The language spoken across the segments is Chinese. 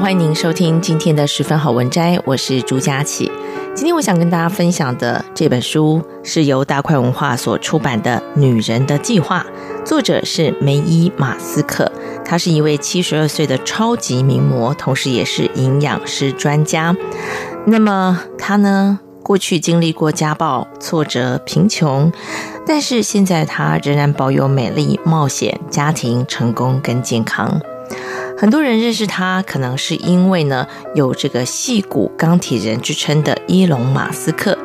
欢迎您收听今天的十分好文摘，我是朱佳琪。今天我想跟大家分享的这本书是由大块文化所出版的《女人的计划》，作者是梅伊马斯克，她是一位七十二岁的超级名模，同时也是营养师专家。那么她呢，过去经历过家暴、挫折、贫穷，但是现在她仍然保有美丽、冒险、家庭、成功跟健康。很多人认识他，可能是因为呢，有这个戏骨钢铁人之称的伊隆马斯克，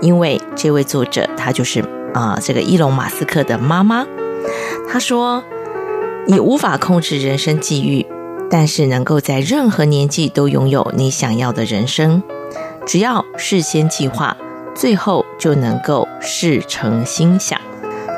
因为这位作者他就是啊、这个伊隆马斯克的妈妈。他说：“你无法控制人生际遇，但是能够在任何年纪都拥有你想要的人生，只要事先计划，最后就能够事成心想。”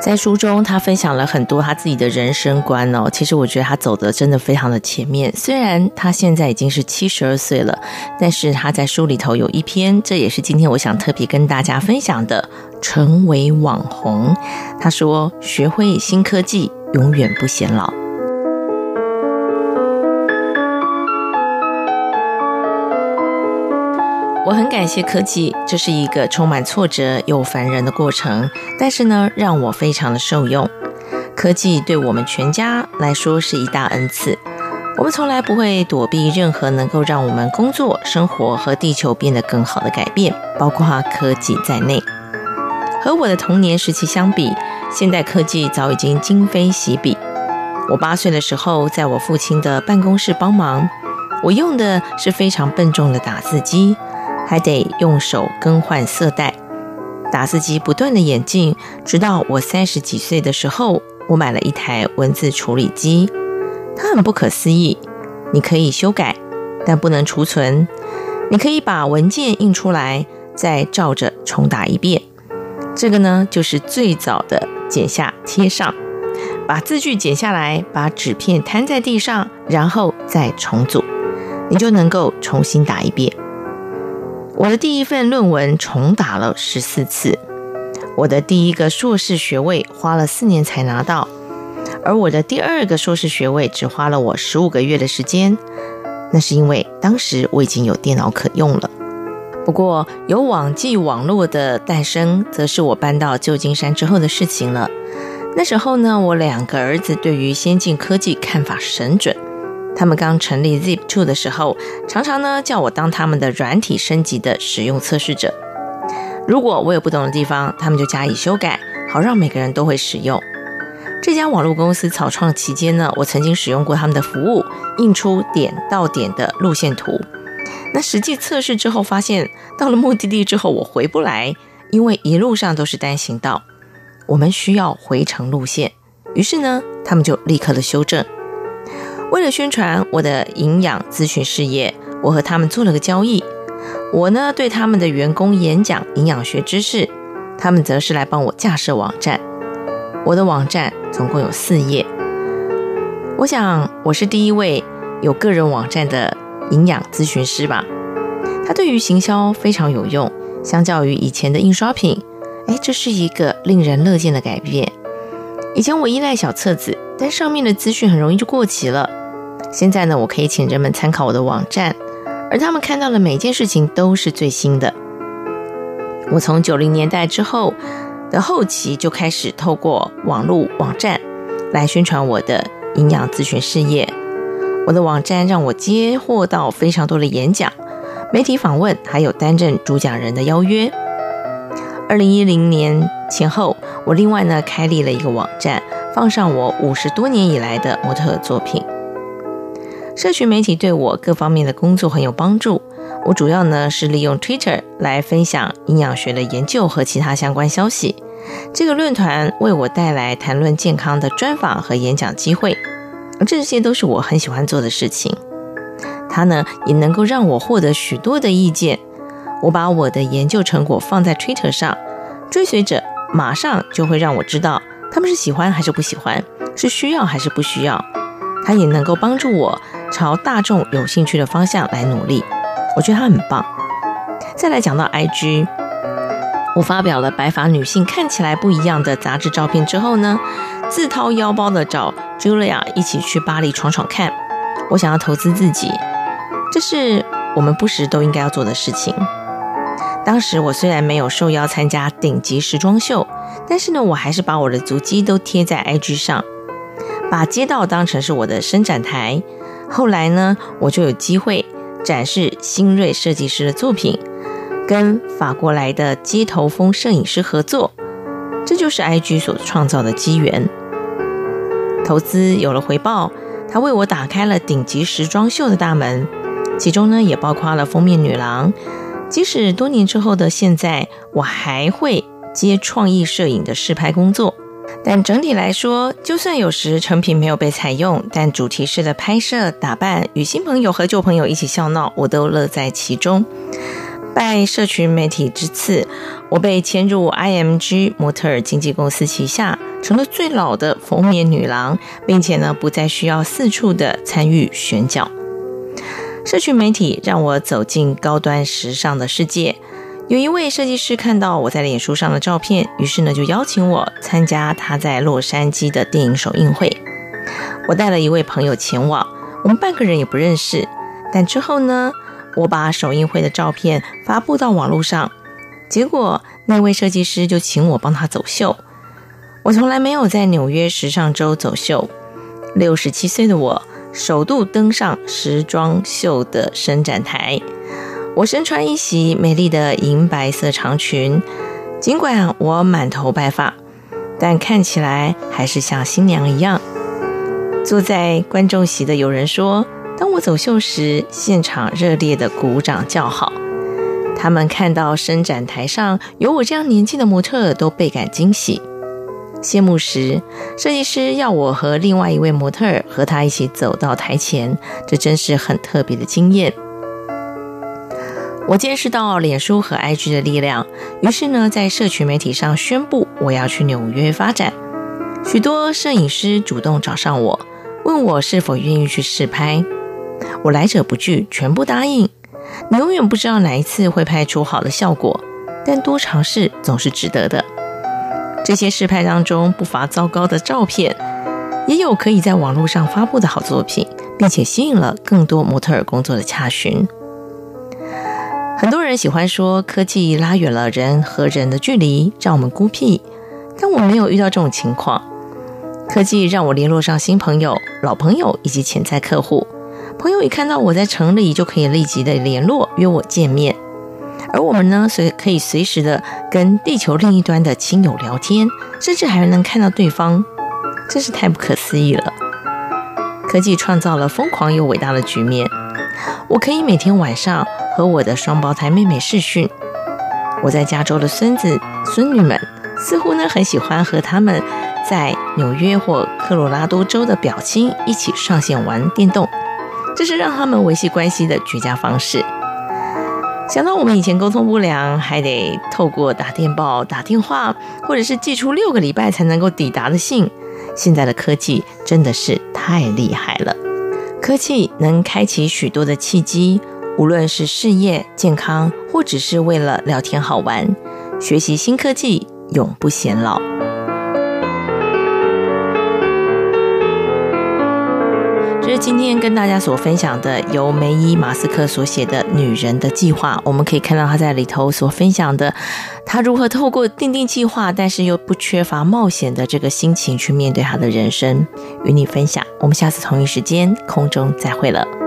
在书中，他分享了很多他自己的人生观哦。其实我觉得他走的真的非常的前面。虽然他现在已经是七十二岁了，但是他在书里头有一篇，这也是今天我想特别跟大家分享的：成为网红。他说：“学会新科技，永远不显老。”我很感谢科技，这是一个充满挫折又烦人的过程，但是呢，让我非常的受用。科技对我们全家来说是一大恩赐，我们从来不会躲避任何能够让我们工作、生活和地球变得更好的改变，包括科技在内。和我的童年时期相比，现代科技早已经今非昔比。我八岁的时候，在我父亲的办公室帮忙，我用的是非常笨重的打字机。还得用手更换色带，打字机不断的演进，直到我三十几岁的时候，我买了一台文字处理机。它很不可思议，你可以修改，但不能储存。你可以把文件印出来，再照着重打一遍。这个呢，就是最早的剪下贴上，把字句剪下来，把纸片摊在地上，然后再重组，你就能够重新打一遍。我的第一份论文重打了十四次，我的第一个硕士学位花了四年才拿到，而我的第二个硕士学位只花了我十五个月的时间。那是因为当时我已经有电脑可用了。不过，有网际网络的诞生，则是我搬到旧金山之后的事情了。那时候呢，我两个儿子对于先进科技看法神准。他们刚成立 Zip 处的时候，常常呢叫我当他们的软体升级的使用测试者。如果我有不懂的地方，他们就加以修改，好让每个人都会使用。这家网络公司草创期间呢，我曾经使用过他们的服务，印出点到点的路线图。那实际测试之后发现，到了目的地之后我回不来，因为一路上都是单行道，我们需要回程路线。于是呢，他们就立刻的修正。为了宣传我的营养咨询事业，我和他们做了个交易。我呢，对他们的员工演讲营养学知识，他们则是来帮我架设网站。我的网站总共有四页。我想我是第一位有个人网站的营养咨询师吧。它对于行销非常有用，相较于以前的印刷品，哎，这是一个令人乐见的改变。以前我依赖小册子，但上面的资讯很容易就过期了。现在呢，我可以请人们参考我的网站，而他们看到的每件事情都是最新的。我从九零年代之后的后期就开始透过网络网站来宣传我的营养咨询事业。我的网站让我接获到非常多的演讲、媒体访问，还有担任主讲人的邀约。二零一零年前后，我另外呢开立了一个网站，放上我五十多年以来的模特作品。社群媒体对我各方面的工作很有帮助。我主要呢是利用 Twitter 来分享营养学的研究和其他相关消息。这个论坛为我带来谈论健康的专访和演讲机会，这些都是我很喜欢做的事情。它呢也能够让我获得许多的意见。我把我的研究成果放在 Twitter 上，追随者马上就会让我知道他们是喜欢还是不喜欢，是需要还是不需要。它也能够帮助我朝大众有兴趣的方向来努力。我觉得它很棒。再来讲到 IG，我发表了白发女性看起来不一样的杂志照片之后呢，自掏腰包的找 Julia 一起去巴黎闯闯看。我想要投资自己，这是我们不时都应该要做的事情。当时我虽然没有受邀参加顶级时装秀，但是呢，我还是把我的足迹都贴在 IG 上，把街道当成是我的伸展台。后来呢，我就有机会展示新锐设计师的作品，跟法国来的街头风摄影师合作，这就是 IG 所创造的机缘。投资有了回报，它为我打开了顶级时装秀的大门，其中呢，也包括了封面女郎。即使多年之后的现在，我还会接创意摄影的试拍工作。但整体来说，就算有时成品没有被采用，但主题式的拍摄、打扮，与新朋友和旧朋友一起笑闹，我都乐在其中。拜社群媒体之赐，我被签入 IMG 模特儿经纪公司旗下，成了最老的封面女郎，并且呢，不再需要四处的参与选角。社群媒体让我走进高端时尚的世界。有一位设计师看到我在脸书上的照片，于是呢就邀请我参加他在洛杉矶的电影首映会。我带了一位朋友前往，我们半个人也不认识。但之后呢，我把首映会的照片发布到网络上，结果那位设计师就请我帮他走秀。我从来没有在纽约时尚周走秀，六十七岁的我。首度登上时装秀的伸展台，我身穿一袭美丽的银白色长裙，尽管我满头白发，但看起来还是像新娘一样。坐在观众席的有人说，当我走秀时，现场热烈的鼓掌叫好。他们看到伸展台上有我这样年纪的模特，都倍感惊喜。谢幕时，设计师要我和另外一位模特和他一起走到台前，这真是很特别的经验。我见识到脸书和 IG 的力量，于是呢，在社群媒体上宣布我要去纽约发展。许多摄影师主动找上我，问我是否愿意去试拍。我来者不拒，全部答应。你永远不知道哪一次会拍出好的效果，但多尝试总是值得的。这些试拍当中不乏糟糕的照片，也有可以在网络上发布的好作品，并且吸引了更多模特儿工作的洽询。很多人喜欢说科技拉远了人和人的距离，让我们孤僻，但我没有遇到这种情况。科技让我联络上新朋友、老朋友以及潜在客户。朋友一看到我在城里，就可以立即的联络约我见面。而我们呢，随可以随时的跟地球另一端的亲友聊天，甚至还能看到对方，真是太不可思议了。科技创造了疯狂又伟大的局面。我可以每天晚上和我的双胞胎妹妹视讯，我在加州的孙子孙女们似乎呢很喜欢和他们在纽约或科罗拉多州的表亲一起上线玩电动，这是让他们维系关系的绝佳方式。想到我们以前沟通不良，还得透过打电报、打电话，或者是寄出六个礼拜才能够抵达的信，现在的科技真的是太厉害了。科技能开启许多的契机，无论是事业、健康，或只是为了聊天好玩，学习新科技永不显老。这是今天跟大家所分享的，由梅伊马斯克所写的《女人的计划》。我们可以看到他在里头所分享的，他如何透过定定计划，但是又不缺乏冒险的这个心情去面对他的人生，与你分享。我们下次同一时间空中再会了。